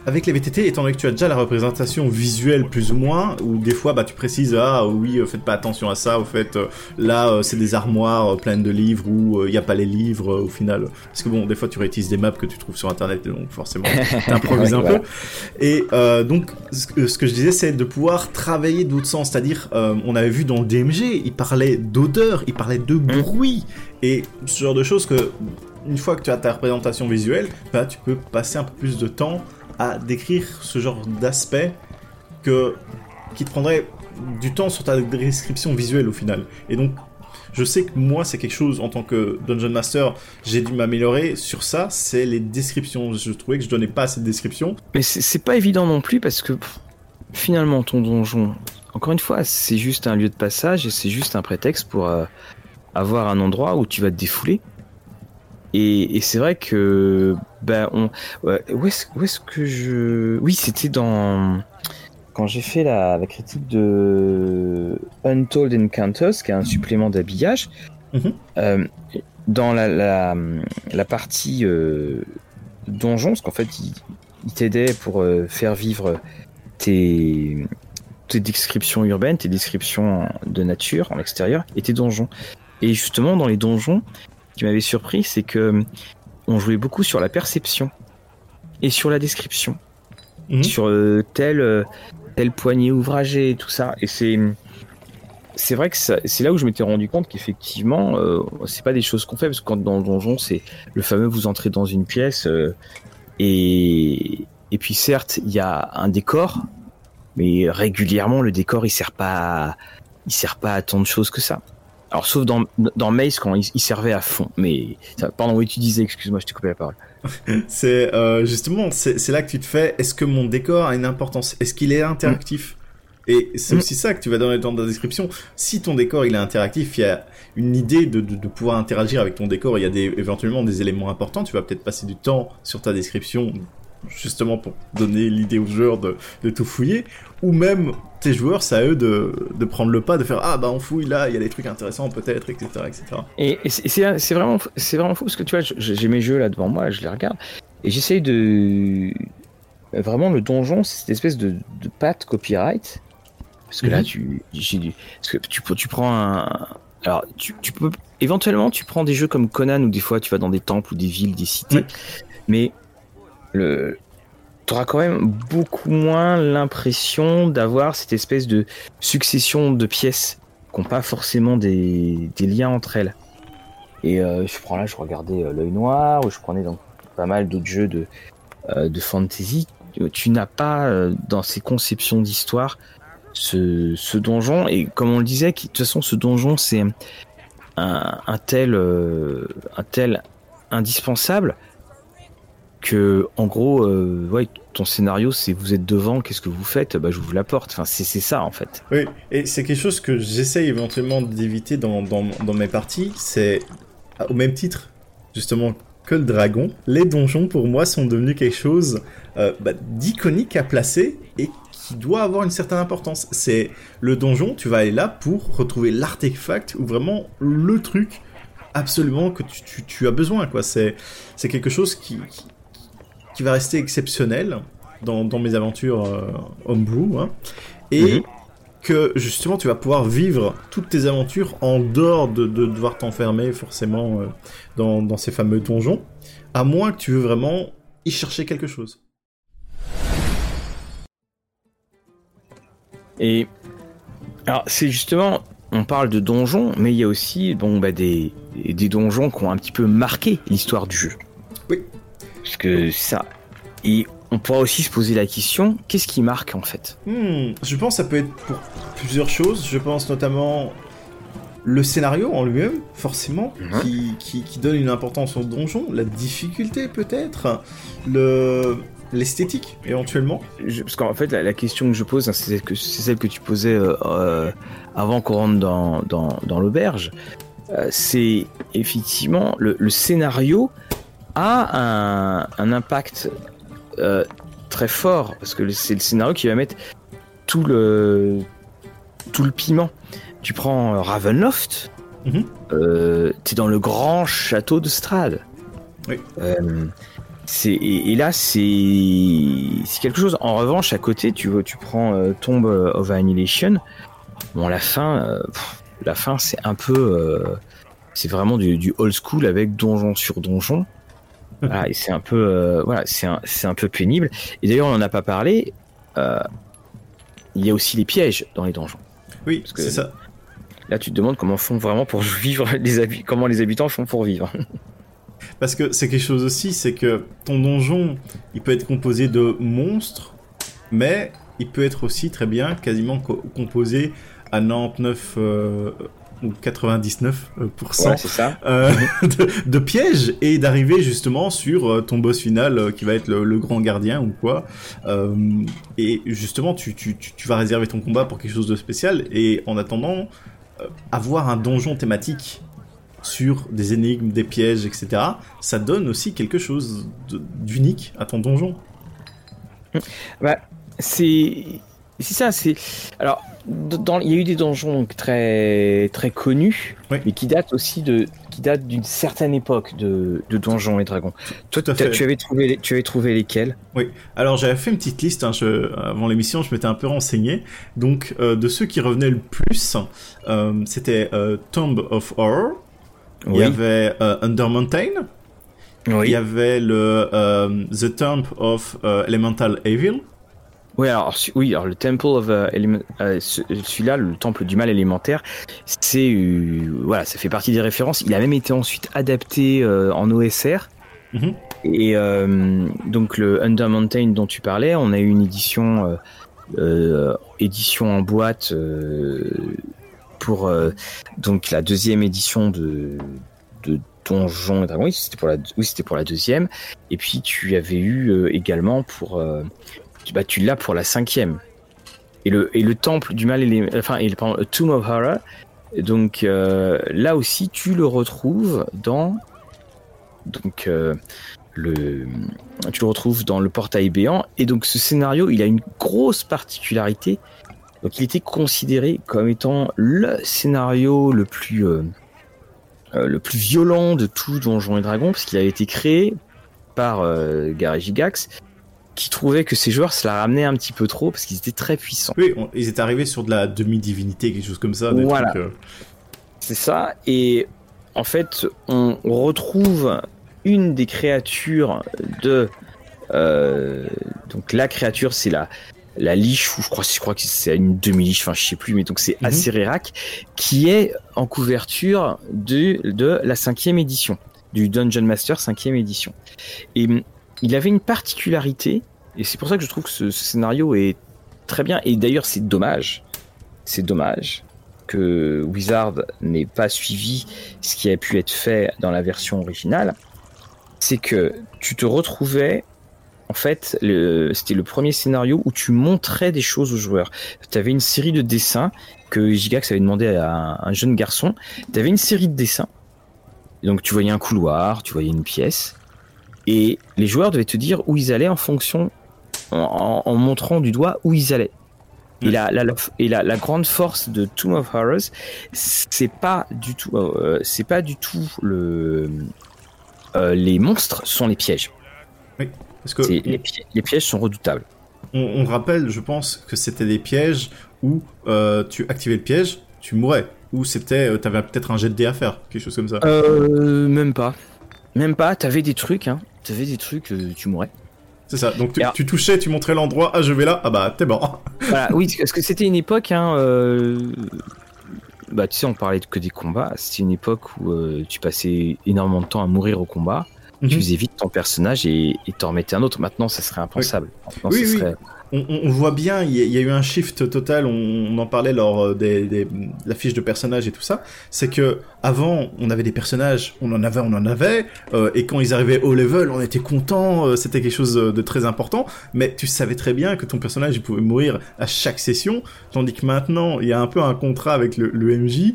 avec les VTT, étant donné que tu as déjà la représentation visuelle plus ou moins, ou des fois bah, tu précises ah oui euh, faites pas attention à ça, au fait euh, là euh, c'est des armoires pleines de livres ou il n'y a pas les livres au final, parce que bon des fois tu réutilises des maps que tu trouves sur internet donc forcément t'improvises un peu. Et donc ce que, je disais c'est de pouvoir travailler d'autres sens, c'est-à-dire on avait vu dans le DMG il parlait d'odeur, il parlait de mmh. bruit et ce genre de choses que une fois que tu as ta représentation visuelle, bah, tu peux passer un peu plus de temps à décrire ce genre d'aspect que qui te prendrait du temps sur ta description visuelle au final. Et donc, je sais que moi, c'est quelque chose en tant que Dungeon Master, j'ai dû m'améliorer sur ça. C'est les descriptions. Je trouvais que je donnais pas assez de descriptions. Mais c'est pas évident non plus parce que finalement, ton donjon, encore une fois, c'est juste un lieu de passage et c'est juste un prétexte pour euh, avoir un endroit où tu vas te défouler. Et, c'est vrai que, ben, on, où est-ce que je, oui, c'était dans quand j'ai fait la, critique de Untold Encounters, qui est un supplément d'habillage. Mhm. Euh, dans la, la, partie euh, donjon, parce qu'en fait, il, t'aidait pour euh, faire vivre tes, tes descriptions urbaines, tes descriptions de nature en extérieur et tes donjons. Et justement, dans les donjons, qui m'avait surpris, c'est que on jouait beaucoup sur la perception et sur la description. Mhm. Sur euh, tel, tel poignet ouvragé et tout ça. Et c'est c'est vrai que c'est là où je m'étais rendu compte qu'effectivement, euh, c'est pas des choses qu'on fait parce que quand dans le donjon, c'est le fameux vous entrez dans une pièce euh, et et puis certes il y a un décor, mais régulièrement le décor il sert pas il sert pas à tant de choses que ça. Alors sauf dans dans Maze quand il, servait à fond, mais pardon oui tu disais excuse-moi je t'ai coupé la parole. c'est euh, justement c'est là que tu te fais est-ce que mon décor a une importance? Est-ce qu'il est interactif? Et c'est mm. aussi ça que tu vas donner dans ta description. Si ton décor il est interactif, il y a une idée de, de, de pouvoir interagir avec ton décor, il y a des, éventuellement des éléments importants, tu vas peut-être passer du temps sur ta description justement pour donner l'idée aux joueurs de, de, tout fouiller, ou même tes joueurs, c'est à eux de, de, prendre le pas, de faire ah bah on fouille là, il y a des trucs intéressants peut-être, etc. etc. Et, et c'est vraiment, c'est vraiment fou parce que tu vois, j'ai mes jeux là devant moi, je les regarde, et j'essaye de... Vraiment le donjon, c'est cette espèce de, de patte copyright parce que là, mhm. tu, parce que tu, tu prends un, alors tu, tu, peux éventuellement tu prends des jeux comme Conan où des fois tu vas dans des temples ou des villes, des cités, mais le auras quand même beaucoup moins l'impression d'avoir cette espèce de succession de pièces qui n'ont pas forcément des, liens entre elles. Et euh, je prends là, je regardais euh, l'œil noir, ou je prenais donc pas mal d'autres jeux de, euh, fantasy. Tu n'as pas dans ces conceptions d'histoire ce, donjon. Et comme on le disait, de toute façon, ce donjon, c'est un tel indispensable que, en gros, euh, ton scénario, c'est vous êtes devant, qu'est-ce que vous faites? Bah, je vous la porte. Enfin, c'est ça, en fait. Oui, et c'est quelque chose que j'essaye éventuellement d'éviter dans, mes parties. C'est au même titre, justement, que le dragon, les donjons pour moi sont devenus quelque chose euh, bah, d'iconique à placer et qui doit avoir une certaine importance. C'est le donjon, tu vas aller là pour retrouver l'artefact ou vraiment le truc absolument que tu, as besoin. C'est quelque chose qui, va rester exceptionnel dans, mes aventures euh, homebrew. Hein. et mhm. que justement tu vas pouvoir vivre toutes tes aventures en dehors de, devoir t'enfermer forcément euh, dans, dans ces fameux donjons, à moins que tu veux vraiment y chercher quelque chose. Et alors c'est justement, on parle de donjons, mais il y a aussi bon bah des des donjons qui ont un petit peu marqué l'histoire du jeu. Oui. Parce que ça. Et on pourra aussi se poser la question, qu'est-ce qui marque en fait? Hmm, Je pense que ça peut être pour plusieurs choses. Je pense notamment le scénario en lui-même, forcément, mhm. qui, qui, qui, donne une importance au donjon, la difficulté peut-être, le, l'esthétique éventuellement Parce qu'en fait, la, question que je pose, hein, c'est celle que tu posais euh, euh, avant qu'on rentre dans, dans, l'auberge. Euh, c'est effectivement le, scénario a un, un impact très fort parce que c'est le scénario qui va mettre tout le tout le piment. Tu prends Ravenloft, mhm. tu es dans le grand château de Strad. Oui et, là c'est quelque chose. En revanche, à côté, tu tu prends euh, Tomb of Annihilation. Bon, la fin, euh, la fin, c'est un peu, euh, c'est vraiment du, old school avec donjon sur donjon. Voilà, c'est un peu, voilà, c'est un, un, peu pénible. Et d'ailleurs, on n'en a pas parlé. il y a aussi les pièges dans les donjons. Oui, c'est ça. Là, tu te demandes comment font vraiment pour vivre les comment les habitants font pour vivre. Parce que c'est quelque chose aussi, c'est que ton donjon, il peut être composé de monstres, mais il peut être aussi très bien quasiment composé à 99, ou 99% Ouais, c'est ça. euh, de, de pièges et d'arriver justement sur euh, ton boss final euh, qui va être le, le grand gardien ou quoi. Euh, et justement, tu, tu, tu, tu vas réserver ton combat pour quelque chose de spécial et en attendant, euh, avoir un donjon thématique sur des énigmes, des pièges, etc., ça donne aussi quelque chose d'unique à ton donjon. C'est c'est ça. C'est alors dans il y a eu des donjons donc, très très connus, Oui. mais qui datent aussi de qui datent d'une certaine époque de, de Donjons et Dragons. Toi, tu avais trouvé les- tu avais trouvé lesquels? Alors j'avais fait une petite liste hein, je- avant l'émission, je m'étais un peu renseigné. Donc euh, de ceux qui revenaient le plus, euh, c'était euh, Tomb of Horror, il y avait Under Mountain, il y avait le The Tomb of Elemental Evil, Oui, alors, oui, alors le Temple of euh, euh, celui-là, le Temple du Mal élémentaire, c'est euh, voilà, ça fait partie des références. Il a même été ensuite adapté en OSR. Mhm. Et donc le Under Mountain dont tu parlais, on a eu une édition édition en boîte pour donc la deuxième édition de de Donjons et Dragons. Oui, c'était pour la oui, c'était pour la deuxième. Et puis tu avais eu également pour bah, tu l'as pour la cinquième. Et le, et le temple du mal, et les, enfin, et le, pardon, Tomb of Horror, donc euh, là aussi tu le retrouves dans donc euh, le tu le retrouves dans le portail béant. Et donc ce scénario il a une grosse particularité. Donc il était considéré comme étant le scénario le plus euh, le plus violent de tout Donjons et Dragons parce qu'il a été créé par euh, Gigax qui trouvait que ses joueurs se la ramenaient un petit peu trop parce qu'ils étaient très puissants. Oui, on- ils étaient arrivés sur de la demi-divinité, quelque chose comme ça. Des Voilà. trucs, euh, C'est ça. Et en fait, on retrouve une des créatures de. euh, donc la créature, c'est la la liche ou je crois je crois que c'est une demi liche enfin je sais plus mais donc c'est Mhm. Acererak qui est en couverture de de la cinquième édition du Dungeon Master cinquième édition et il avait une particularité et c'est pour ça que je trouve que ce, scénario est très bien et d'ailleurs c'est dommage c'est dommage que Wizard n'ait pas suivi ce qui a pu être fait dans la version originale, c'est que tu te retrouvais, en fait, c'était le premier scénario où tu montrais des choses aux joueurs. Tu avais une série de dessins que Gigax avait demandé à un, un jeune garçon. Tu avais une série de dessins. Donc tu voyais un couloir, tu voyais une pièce, et les joueurs devaient te dire où ils allaient en fonction, en, en- en montrant du doigt où ils allaient. Et, la, la- la- et la, la grande force de Tomb of Horrors, c'est pas du tout, euh, c'est pas du tout le, euh, les monstres sont les pièges. Parce que les, pi- les pièges sont redoutables. on, on rappelle, je pense, que c'était des pièges où euh, tu activais le piège, tu mourais. Ou c'était, t'avais peut-être un jet de dés à faire, quelque chose comme ça. Euh, même pas, même pas. T'avais des trucs, hein. T'avais des trucs, euh, tu mourrais. C'est ça. Donc tu, Alors- tu touchais, tu montrais l'endroit, ah je vais là, ah bah t'es mort. Voilà, oui, parce que c'était une époque, hein, euh, bah tu sais, on parlait que des combats. C'était une époque où euh, tu passais énormément de temps à mourir au combat. Tu Mhm. faisais vite ton personnage et t'en remettais un autre. Maintenant, ça serait impensable. Maintenant, Oui, ça oui. serait- On, on- voit bien, il y, a- eu un shift total, on, on en parlait lors euh, des, des, de la fiche de personnages et tout ça, c'est que avant on avait des personnages, on en avait, on en avait, euh, et quand ils arrivaient au level, on était content, euh, c'était quelque chose de très important, mais tu savais très bien que ton personnage il pouvait mourir à chaque session, tandis que maintenant il y a un peu un contrat avec le, le MJ,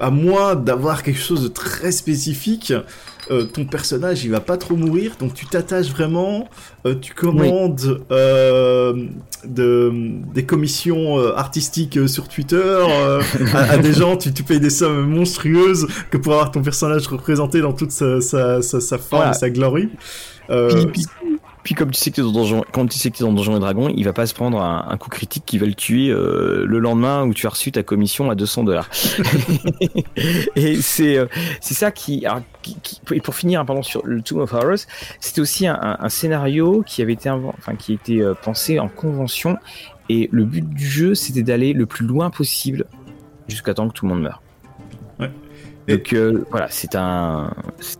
à moins d'avoir quelque chose de très spécifique, euh, ton personnage il va pas trop mourir, donc tu t'attaches vraiment, euh, tu commandes euh, de, des commissions euh, artistiques euh, sur Twitter euh, à, à des gens, tu, tu payes des sommes monstrueuses que pour avoir ton personnage représenté dans toute sa, sa, sa, sa forme Voilà. sa glory. Euh, Puis, puis- puis comme tu sais que t'es dans Donjon, quand tu sais que t'es dans Donjons et Dragons, il va pas se prendre un, un coup critique qui va le tuer euh, le lendemain où tu as reçu ta commission à 200 dollars. et c'est euh, c'est ça qui, alors, qui- qui- et pour finir, hein, pardon sur le Tomb of Horrors, c'était aussi un, un- un scénario qui avait été enfin qui était euh, pensé en convention et le but du jeu c'était d'aller le plus loin possible jusqu'à temps que tout le monde meure. Ouais. Et- Donc euh, voilà, c'est un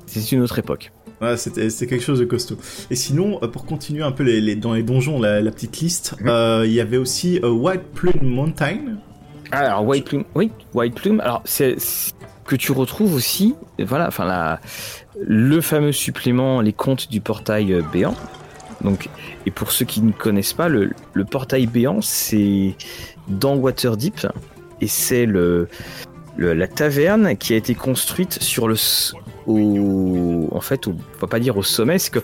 c'est une autre époque. Ouais, c'était quelque chose de costaud. Et sinon, euh, pour continuer un peu les, les- dans les donjons, la, la petite liste, Mhm. euh, il y avait aussi euh, White Plume Mountain. Alors White Plume, oui, White Plume. Alors c'est que tu retrouves aussi, voilà, enfin la, le fameux supplément, les contes du portail béant. Donc, et pour ceux qui ne connaissent pas, le, le portail béant, c'est dans Waterdeep et c'est le, la taverne qui a été construite sur le au en fait, au, on va pas dire au sommet, c'est que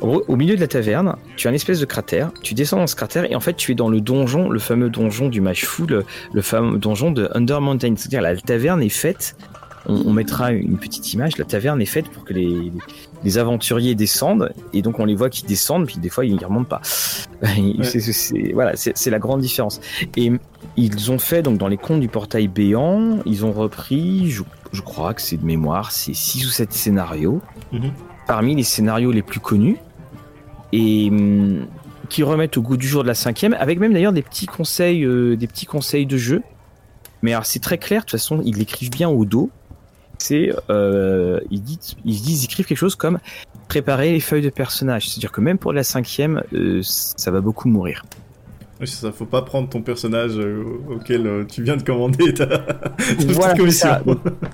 au, milieu de la taverne, tu as une espèce de cratère, tu descends dans ce cratère et en fait, tu es dans le donjon, le fameux donjon du Mage Fou, le, le fameux donjon de Under Mountain, c'est-à-dire la taverne est faite on, on, mettra une petite image. La taverne est faite pour que les, les, aventuriers descendent, et donc on les voit qui descendent, puis des fois ils ne remontent pas. Ouais. c'est, c'est, voilà, c'est la grande différence. Et ils ont fait donc dans les contes du portail béant, ils ont repris, je, je crois que c'est de mémoire, c'est 6 ou 7 scénarios, mm-hmm. parmi les scénarios les plus connus, et hum, qui remettent au goût du jour de la cinquième, avec même d'ailleurs des petits conseils, euh, des petits conseils de jeu. Mais alors c'est très clair, de toute façon, ils l'écrivent bien au dos c'est euh, ils, disent, ils disent, ils écrivent quelque chose comme préparer les feuilles de personnages. C'est-à-dire que même pour la cinquième, euh, ça va beaucoup mourir. Oui, ça. Faut pas prendre ton personnage euh, auquel tu viens de commander ta, ta voilà, commission. Ça.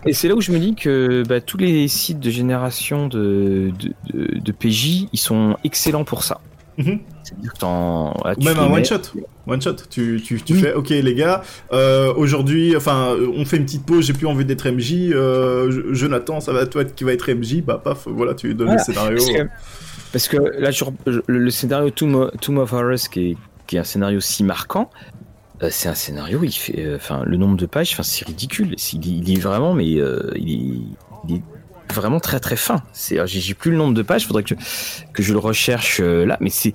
Et c'est là où je me dis que bah, tous les sites de génération de, de, de, de PJ, ils sont excellents pour ça. Mm -hmm. C'est-à-dire que Ou même un one shot. One shot. Tu, tu, tu oui. fais, ok les gars, euh, aujourd'hui, enfin, on fait une petite pause, j'ai plus envie d'être MJ, euh, Jonathan, ça va toi qui va être MJ, bah paf, voilà, tu lui donnes voilà. le scénario. Parce que, parce que là, je, le, le, scénario Tomb, Tomb of Horrors, qui est, qui est un scénario si marquant, euh, c'est un scénario, il fait, enfin, le nombre de pages, enfin, c'est ridicule. Il, il, est vraiment, mais euh, il est, il est vraiment très très fin. C'est, j'ai plus le nombre de pages, faudrait que que je le recherche euh, là, mais c'est,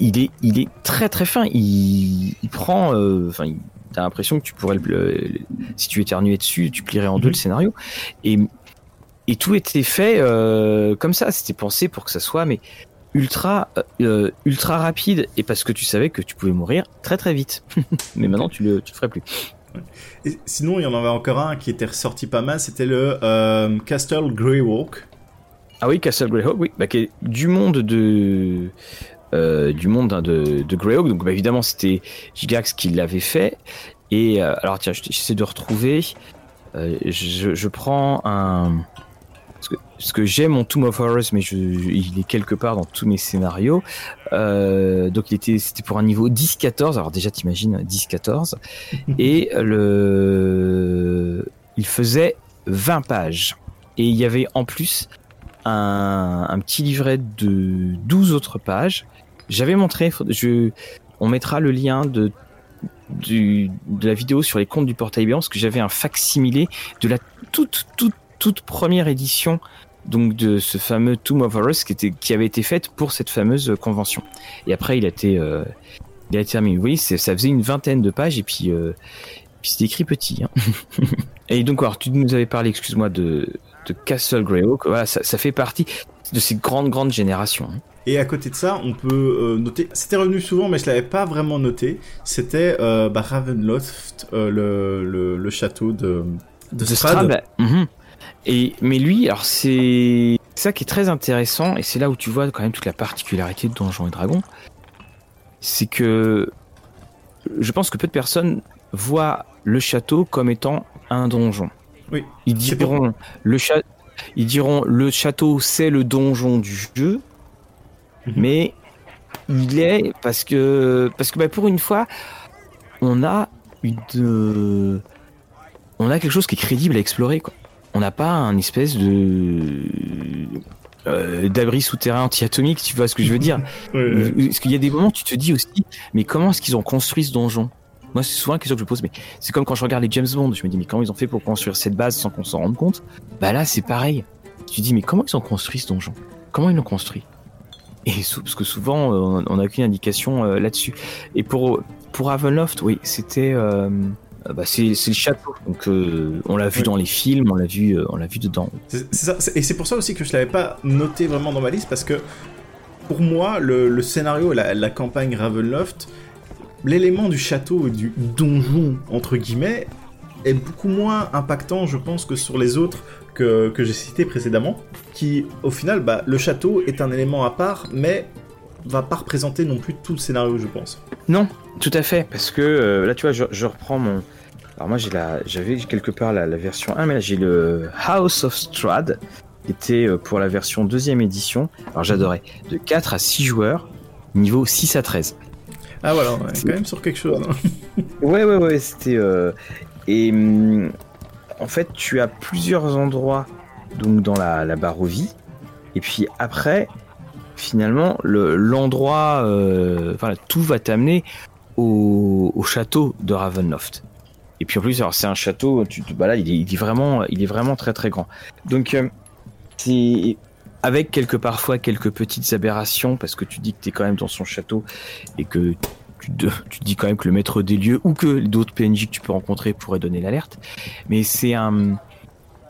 il est il est très très fin. Il, il prend, enfin, euh, t'as l'impression que tu pourrais le, si tu éternuais dessus, tu plierais en deux -hmm. le scénario. Et et tout était fait euh, comme ça. C'était pensé pour que ça soit mais ultra euh, ultra rapide et parce que tu savais que tu pouvais mourir très très vite. mais maintenant tu le tu le ferais plus. Sinon, il y en avait encore un qui était ressorti pas mal, c'était le euh, Castle Greywalk. Ah oui, Castle Greyhawk, oui, bah, du monde de euh, du monde hein, de, Greyhawk. Donc bah, évidemment, c'était Gigax qui l'avait fait. Et euh, alors tiens, j'essaie de retrouver. Je, prends un parce que, que j'ai mon Tomb of Horrors, mais je, il est quelque part dans tous mes scénarios. Euh, donc il était, c'était pour un niveau 10-14. Alors déjà, t'imagines 10-14. et le, il faisait 20 pages. Et il y avait en plus un, un petit livret de 12 autres pages. J'avais montré, je, on mettra le lien de du, de la vidéo sur les comptes du portail béant parce que j'avais un facsimilé de la toute toute toute première édition donc de ce fameux Tomb of Horrors qui, était, qui avait été faite pour cette fameuse convention. Et après, il a été, euh, il a été terminé. Oui, ça faisait une vingtaine de pages et puis, euh, puis c'était écrit petit. Hein. et donc, alors, tu nous avais parlé, excuse-moi, de, de Castle Greyhawk. Voilà, ça, ça, fait partie de ces grandes, grandes générations. Hein. Et à côté de ça, on peut euh, noter, c'était revenu souvent, mais je l'avais pas vraiment noté. C'était euh, bah, Ravenloft, le, le, le, château de, de, de Strad. Strad. Mm -hmm. Et mais lui, alors c'est ça qui est très intéressant et c'est là où tu vois quand même toute la particularité de Donjons et Dragons, c'est que je pense que peu de personnes voient le château comme étant un donjon. Oui. Ils diront le cha... ils diront le château c'est le donjon du jeu, -hmm. mais il est parce que parce que bah, pour une fois on a une euh, on a quelque chose qui est crédible à explorer quoi on n'a pas un espèce de euh, d'abri souterrain anti-atomique, tu vois ce que je veux dire ouais, Parce qu'il y a des moments où tu te dis aussi, mais comment est-ce qu'ils ont construit ce donjon? Moi, c'est souvent une question que je pose, mais c'est comme quand je regarde les James Bond, je me dis, mais comment ils ont fait pour construire cette base sans qu'on s'en rende compte? Bah là, c'est pareil. Tu te dis, mais comment ils ont construit ce donjon? Comment ils l'ont construit? Et parce que souvent, euh, on n'a aucune indication euh, là-dessus. Et pour, pour Ravenloft, oui, c'était. Euh, bah c'est le château. Donc euh, on l'a vu oui. dans les films, on l'a vu, euh, on l'a vu dedans. C'est ça, et c'est pour ça aussi que je l'avais pas noté vraiment dans ma liste parce que pour moi le, le scénario, la, la, campagne Ravenloft, l'élément du château et du donjon entre guillemets est beaucoup moins impactant, je pense, que sur les autres que, que j'ai cités précédemment. Qui, au final, bah, le château est un élément à part, mais va pas représenter non plus tout le scénario, je pense. Non, tout à fait, parce que euh, là, tu vois, je, je reprends mon, Alors moi j'ai la, j'avais quelque part la, version 1, mais là j'ai le House of Strad, qui était euh, pour la version deuxième édition. Alors j'adorais, de 4 à 6 joueurs, niveau 6 à 13. Ah voilà, est quand même sur quelque chose. Hein. ouais, ouais, ouais, c'était... Euh, et hum, en fait, tu as plusieurs endroits donc dans la, la barre aux vies. Et puis après, finalement, l'endroit, euh, voilà, tout va t'amener au, château de Ravenloft. Et puis en plus, alors c'est un château, tu, là, il est, vraiment, il est vraiment très très grand. Donc euh, c'est avec quelques parfois quelques petites aberrations parce que tu dis que tu es quand même dans son château et que tu, dis quand même que le maître des lieux ou que d'autres PNJ que tu peux rencontrer pourraient donner l'alerte. Mais c'est un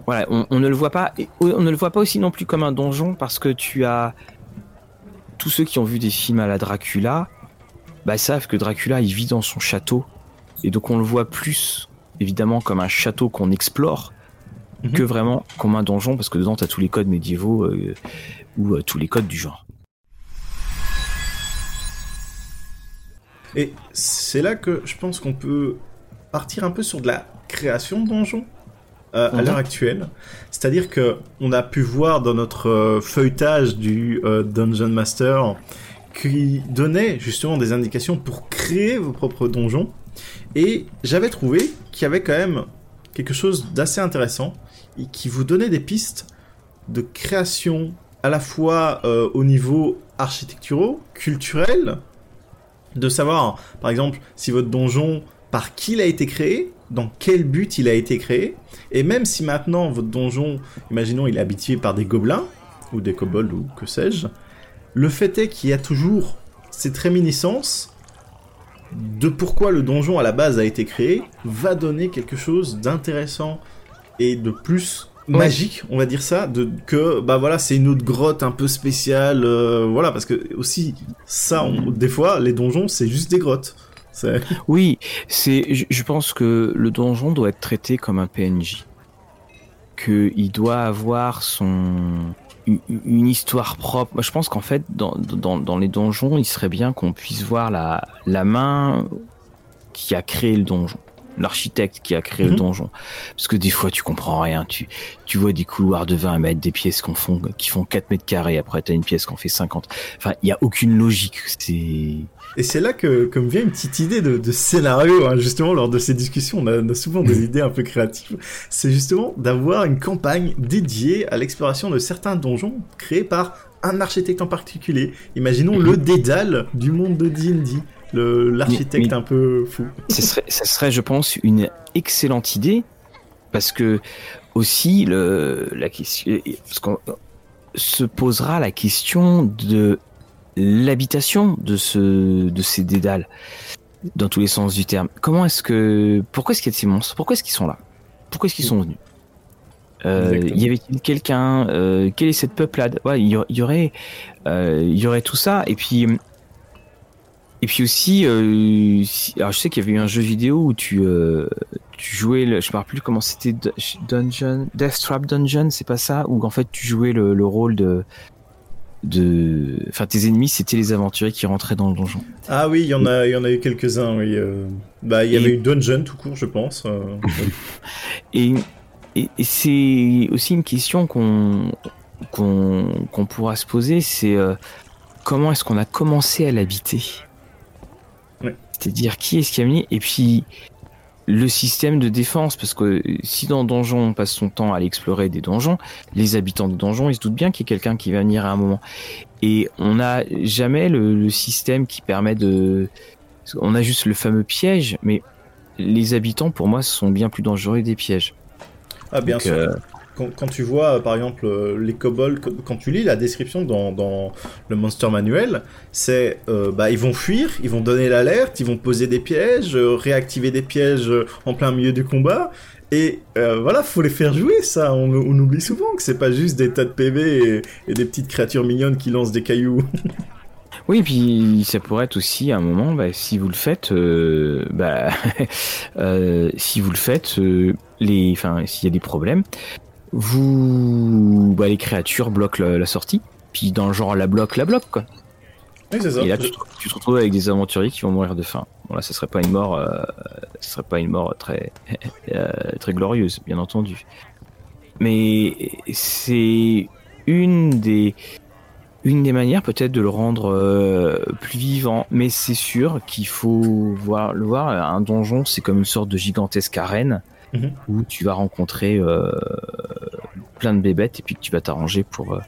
voilà, on, on, ne le voit pas, on ne le voit pas aussi non plus comme un donjon parce que tu as tous ceux qui ont vu des films à la Dracula, bah, savent que Dracula il vit dans son château et donc on le voit plus évidemment comme un château qu'on explore mhm. que vraiment comme un donjon parce que dedans tu as tous les codes médiévaux euh, ou euh, tous les codes du genre. Et c'est là que je pense qu'on peut partir un peu sur de la création de donjons euh, à mhm. l'heure actuelle. C'est-à-dire que on a pu voir dans notre feuilletage du Dungeon Master qui donnait justement des indications pour créer vos propres donjons. Et j'avais trouvé qu'il y avait quand même quelque chose d'assez intéressant et qui vous donnait des pistes de création à la fois euh, au niveau architecturaux, culturel, de savoir par exemple si votre donjon, par qui il a été créé, dans quel but il a été créé, et même si maintenant votre donjon, imaginons il est habité par des gobelins, ou des kobolds ou que sais-je, le fait est qu'il y a toujours cette réminiscence de pourquoi le donjon à la base a été créé va donner quelque chose d'intéressant et de plus magique, on va dire ça, de que bah voilà, c'est une autre grotte un peu spéciale, euh, voilà, parce que aussi ça, des fois, les donjons, c'est juste des grottes. Oui, c'est, je pense que le donjon doit être traité comme un PNJ, que il doit avoir son une histoire propre. Je pense qu'en fait, dans, dans, dans, les donjons, il serait bien qu'on puisse voir la, la main qui a créé le donjon l'architecte qui a créé le mhm. donjon. Parce que des fois, tu comprends rien. Tu, tu vois des couloirs de 20 mètres, des pièces qu'on font, qui font 4 mètres carrés. Après, t'as une pièce qu'on fait 50. Enfin, il y a aucune logique. C'est... Et c'est là que, comme vient une petite idée de, de scénario, hein, justement, lors de ces discussions, on a, on a souvent des idées un peu créatives. C'est justement d'avoir une campagne dédiée à l'exploration de certains donjons créés par un architecte en particulier. Imaginons le Dédale du monde de D&D l'architecte un peu fou. Ce serait, ça serait, je pense, une excellente idée parce que aussi le, la question, se posera la question de l'habitation de ce, de ces dédales dans tous les sens du terme. Comment est-ce que, pourquoi est-ce qu'il y a ces monstres? Pourquoi est-ce qu'ils sont là? Pourquoi est-ce qu'ils sont venus? Euh, y avait-il quelqu'un euh, Quelle est cette peuplade? Ouais, il y, aurait, euh, il y aurait tout ça. Et puis et puis aussi, euh, alors je sais qu'il y avait eu un jeu vidéo où tu, euh, tu jouais, le, je ne me rappelle plus comment c'était, Dungeon, Death Trap Dungeon, c'est pas ça? Où en fait tu jouais le, le rôle de, de, enfin tes ennemis c'était les aventuriers qui rentraient dans le donjon. Ah oui, il y en a, il y en a eu quelques-uns. Oui, euh. bah il y avait eu Dungeon tout court, je pense. Et, et, et c'est aussi une question qu'on qu'on qu'on pourra se poser, c'est comment est-ce qu'on a commencé à l'habiter? C'est-à-dire qui est-ce qui a mis et puis le système de défense, parce que si dans Donjon on passe son temps à aller explorer des donjons, les habitants de donjons ils se doutent bien qu'il y a quelqu'un qui va venir à un moment. Et on n'a jamais le, système qui permet de... On a juste le fameux piège, mais les habitants pour moi sont bien plus dangereux des pièges. Ah bien sûr. Euh, quand, tu vois, par exemple, euh, les kobolds, quand tu lis la description dans, le Monster Manuel, c'est euh, bah ils vont fuir, ils vont donner l'alerte, ils vont poser des pièges, euh, réactiver des pièges en plein milieu du combat. Et voilà, faut les faire jouer, ça. On, oublie souvent que c'est pas juste des tas de PV et, des petites créatures mignonnes qui lancent des cailloux. Oui, puis ça pourrait être aussi un moment, bah, si vous le faites, bah, si vous le faites, les, enfin, s'il y a des problèmes, vous, bah, les créatures bloquent la, sortie, puis dans le genre la bloque, la bloque quoi. Oui, c'est ça. Et là, Je- tu, te- tu te retrouves avec des aventuriers qui vont mourir de faim. Bon, là, ce serait pas une mort, euh, ce serait pas une mort très, euh, très glorieuse, bien entendu. Mais c'est une des, une des manières peut-être de le rendre euh, plus vivant. Mais c'est sûr qu'il faut voir, le voir. Un donjon, c'est comme une sorte de gigantesque arène Mhm. où tu vas rencontrer euh, plein de bébêtes et puis que tu vas t'arranger pour, euh,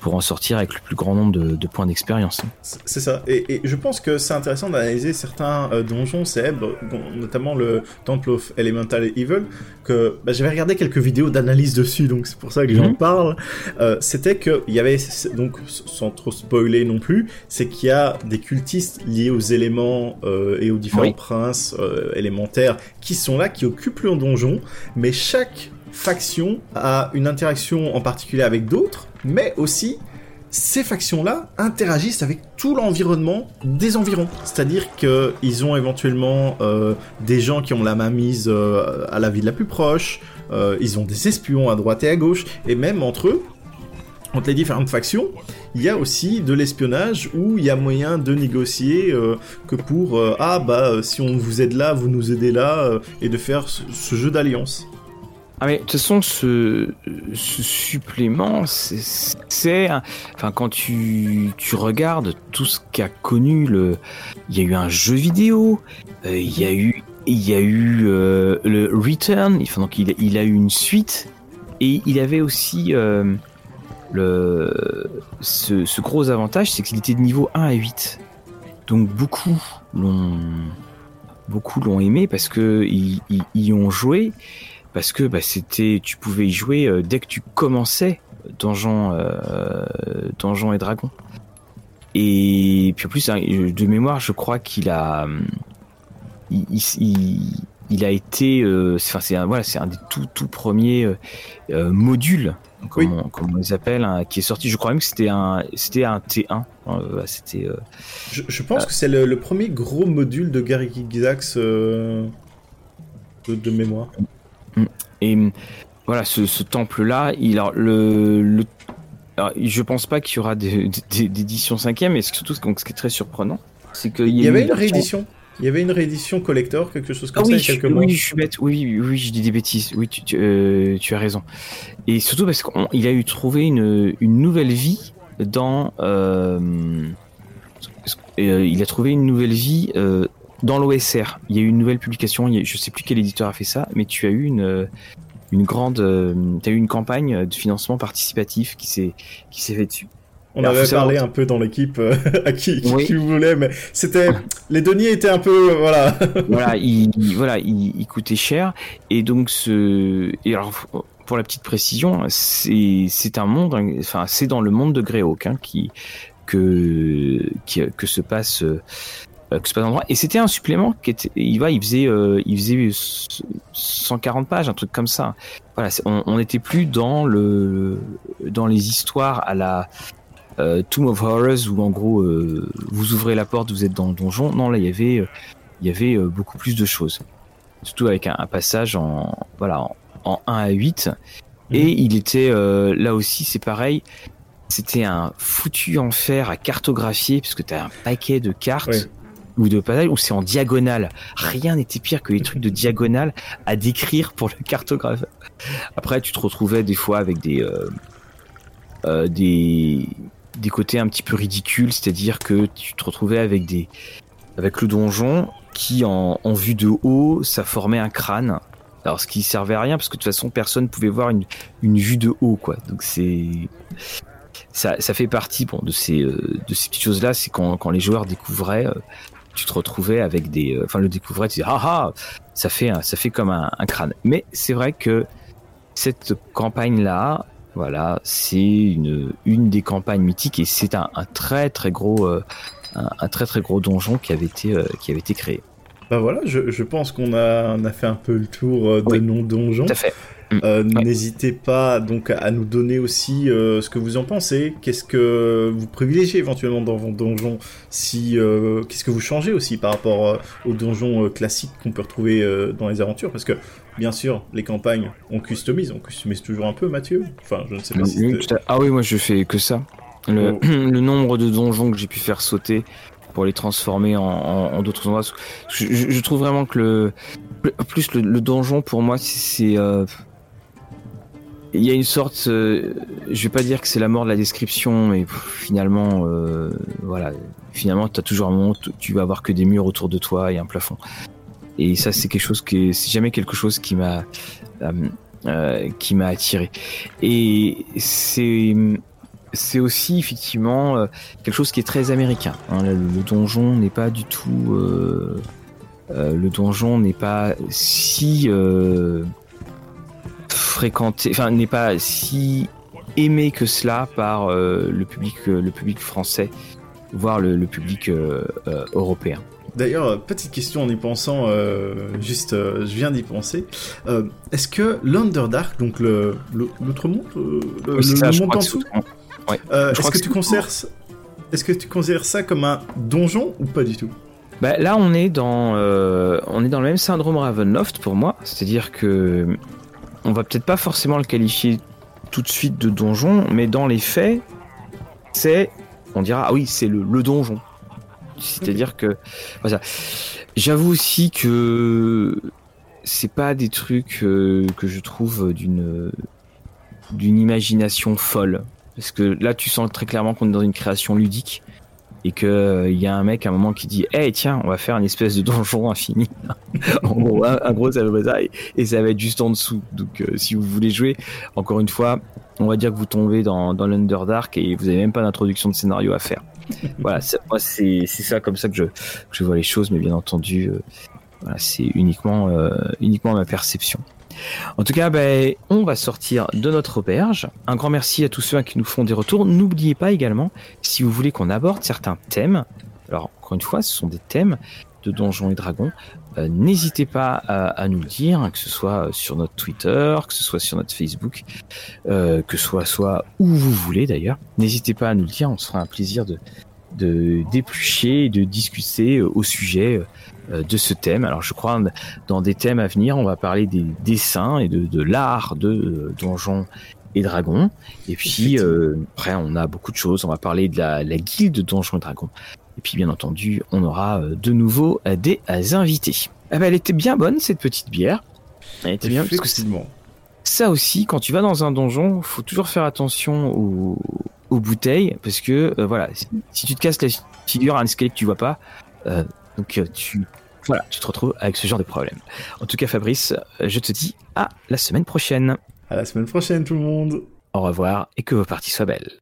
pour en sortir avec le plus grand nombre de, de points d'expérience. C'est ça. Et, et je pense que c'est intéressant d'analyser certains euh, donjons célèbres, notamment le Temple of Elemental Evil, que bah, j'avais regardé quelques vidéos d'analyse dessus, donc c'est pour ça que j'en Mhm. parle. Euh, C'était que il y avait donc sans trop spoiler non plus, c'est qu'il y a des cultistes liés aux éléments euh, et aux différents Oui. princes élémentaires qui sont là, qui occupent le donjon, mais chaque faction a une interaction en particulier avec d'autres, mais aussi ces factions-là interagissent avec tout l'environnement des environs. C'est-à-dire qu'ils ont éventuellement euh, des gens qui ont la main mise euh, à la ville la plus proche, euh, ils ont des espions à droite et à gauche, et même entre eux, entre les différentes factions, il y a aussi de l'espionnage où il y a moyen de négocier que pour ah bah si on vous aide là, vous nous aidez là, et de faire ce jeu d'alliance. Ah mais de toute façon ce, ce supplément c'est enfin quand tu tu regardes tout ce qu'a connu le il y a eu un jeu vidéo euh, il y a eu il y a eu euh, le Return enfin donc il, il a eu une suite et il avait aussi euh, le ce, ce gros avantage c'est qu'il était de niveau 1 à 8 donc beaucoup l'ont beaucoup l'ont aimé parce que ils, ils y ont joué parce que bah, c'était tu pouvais y jouer euh, dès que tu commençais Donjons euh, Donjons et Dragons et puis en plus hein, de mémoire je crois qu'il a il, il- il- il a été euh, c'est- enfin c'est un voilà c'est un des tout tout premiers euh, euh, modules comme, Oui. on, comme on les appelle hein, qui est sorti je crois même que c'était un c'était un T1 euh, c'était euh, Je, je pense que c'est le, le premier gros module de Gary Gygax euh, de, de mémoire. Et hum, voilà, ce, ce temple-là, il alors, le, le alors, je pense pas qu'il y aura d'édition cinquième, mais surtout ce qui est très surprenant, c'est qu'il Il y avait une réédition. Il y avait une réédition collector, quelque chose Ah comme oui, ça, y a je, quelques mois. oui, je suis bête. Oui, oui, oui, je dis des bêtises. Oui, tu, tu, euh, tu as raison. Et surtout parce qu'il a eu trouvé une, une nouvelle vie dans. euh, euh, il a trouvé une nouvelle vie dans l'OSR. Il y a eu une nouvelle publication. A- je sais plus quel éditeur a fait ça, mais tu as eu une euh, une grande. euh, tu as eu une campagne de financement participatif qui s'est qui s'est fait dessus. On Alors, avait savoir- parlé un peu dans l'équipe euh, à qui, qui, Oui. qui voulait, mais c'était les deniers étaient un peu voilà. voilà, il, il- voilà, il, il coûtait cher et donc ce et alors pour la petite précision, c'est c'est un monde, hein, enfin c'est dans le monde de Greyhawk hein, qui que qui, que se passe euh, que se passe l'endroit et c'était un supplément qui était il va il faisait euh, il faisait 140 pages un truc comme ça. Voilà c'est- on on n'était plus dans le dans les histoires à la euh, Tomb of Horrors où en gros euh, vous ouvrez la porte vous êtes dans le donjon. Non là il y avait euh, il y avait euh, beaucoup plus de choses. Surtout avec un, un passage en voilà en, en 1 à 8 et Mhm. il était euh, là aussi c'est pareil. C'était un foutu enfer à cartographier puisque tu as un paquet de cartes. Ou de passages où c'est en diagonale. Rien n'était pire que les trucs de diagonale à décrire pour le cartographe. Après tu te retrouvais des fois avec des euh, euh, des des côtés un petit peu ridicules c'est-à-dire que tu te retrouvais avec des avec le donjon qui en, vue de haut ça formait un crâne. Alors ce qui servait à rien parce que de toute façon personne pouvait voir une, vue de haut quoi. Donc c'est ça, ça fait partie bon de ces euh, de ces petites choses là c'est quand, les joueurs découvraient tu te retrouvais avec des euh, enfin le découvrais tu dis ah ah ça fait un- ça fait comme un, un crâne mais c'est vrai que cette campagne là voilà c'est une une des campagnes mythiques et c'est un, un très très gros euh, un, un très très gros donjon qui avait été euh, qui avait été créé Bah voilà, je, je pense qu'on a, on a fait un peu le tour euh, de Oui. nos donjons. tout à fait Euh, Ouais. N'hésitez pas donc à nous donner aussi euh, ce que vous en pensez. Qu'est-ce que vous privilégiez éventuellement dans vos donjons Si euh, qu'est-ce que vous changez aussi par rapport euh, aux donjons euh, classiques qu'on peut retrouver euh, dans les aventures? Parce que bien sûr, les campagnes on customise, on customise toujours un peu, Mathieu. Enfin, je ne sais pas si Oui, ah oui moi je fais que ça Le, Oh. le nombre de donjons que j'ai pu faire sauter pour les transformer en, en- en d'autres endroits. Je, je- je trouve vraiment que le plus le, le donjon pour moi c'est- c'est euh, il y a une sorte euh, je vais pas dire que c'est la mort de la description mais finalement euh, voilà finalement tu as toujours un moment où tu vas avoir que des murs autour de toi et un plafond et ça c'est quelque chose qui est- c'est jamais quelque chose qui m'a euh, euh, qui m'a attiré et c'est c'est aussi effectivement euh, quelque chose qui est très américain. hein. Le, donjon n'est pas du tout. le donjon n'est pas si fréquenté, enfin n'est pas si aimé que cela par euh, le public, euh, le public français, voire le, le public euh, européen. D'ailleurs, petite question en y pensant, juste, je viens d'y penser. Est-ce que l'Underdark, donc le le- l'autre monde, le, Oui, c'est le ça, je monde en dessous, est-ce que, que tu considères, est-ce que tu considères ça comme un donjon ou pas du tout? Bah, là, on est dans, on est dans le même syndrome Ravenloft pour moi, c'est-à-dire que on va peut-être pas forcément le qualifier tout de suite de donjon, mais dans les faits, c'est, on dira, ah oui, c'est le, donjon. C'est-à-dire que. J'avoue aussi que c'est pas des trucs euh, que je trouve d'une d'une imagination folle, parce que là, tu sens très clairement qu'on est dans une création ludique et que euh, il y a un mec à un moment qui dit hey tiens on va faire une espèce de donjon infini. En gros un, un gros ça et, ça va être juste en dessous. Donc euh, si vous voulez jouer encore une fois on va dire que vous tombez dans, dans l'Underdark et vous avez même pas d'introduction de scénario à faire. Voilà c'est- moi c'est ça comme ça que je, que je vois les choses. Mais bien entendu euh, voilà c'est uniquement uniquement ma perception en tout cas, ben, on va sortir de notre auberge. Un grand merci à tous ceux qui nous font des retours. N'oubliez pas également, si vous voulez qu'on aborde certains thèmes, alors encore une fois, ce sont des thèmes de Donjons et Dragons, euh, n'hésitez pas à, nous le dire, que ce soit sur notre Twitter, que ce soit sur notre Facebook, euh, que ce soit, soit où vous voulez d'ailleurs. N'hésitez pas à nous le dire, on se fera un plaisir de, de d'éplucher et de discuter euh, au sujet euh, de ce thème. Alors je crois dans des thèmes à venir, on va parler des dessins et de, de l'art de euh, Donjons et Dragons. Et puis euh, après, on a beaucoup de choses. On va parler de la, la guilde de Donjons et Dragons. Et puis bien entendu, on aura euh, de nouveau euh, des euh, invités. Eh ben, elle était bien bonne cette petite bière. Elle était bien parce que c'est-. Ça aussi, quand tu vas dans un donjon, faut toujours faire attention aux, aux bouteilles parce que euh, voilà, si, tu te casses la figure à un escalier que tu vois pas, euh, donc euh, tu voilà, tu te retrouves avec ce genre de problème. En tout cas, Fabrice, je te dis à la semaine prochaine. À la semaine prochaine, tout le monde. Au revoir et que vos parties soient belles.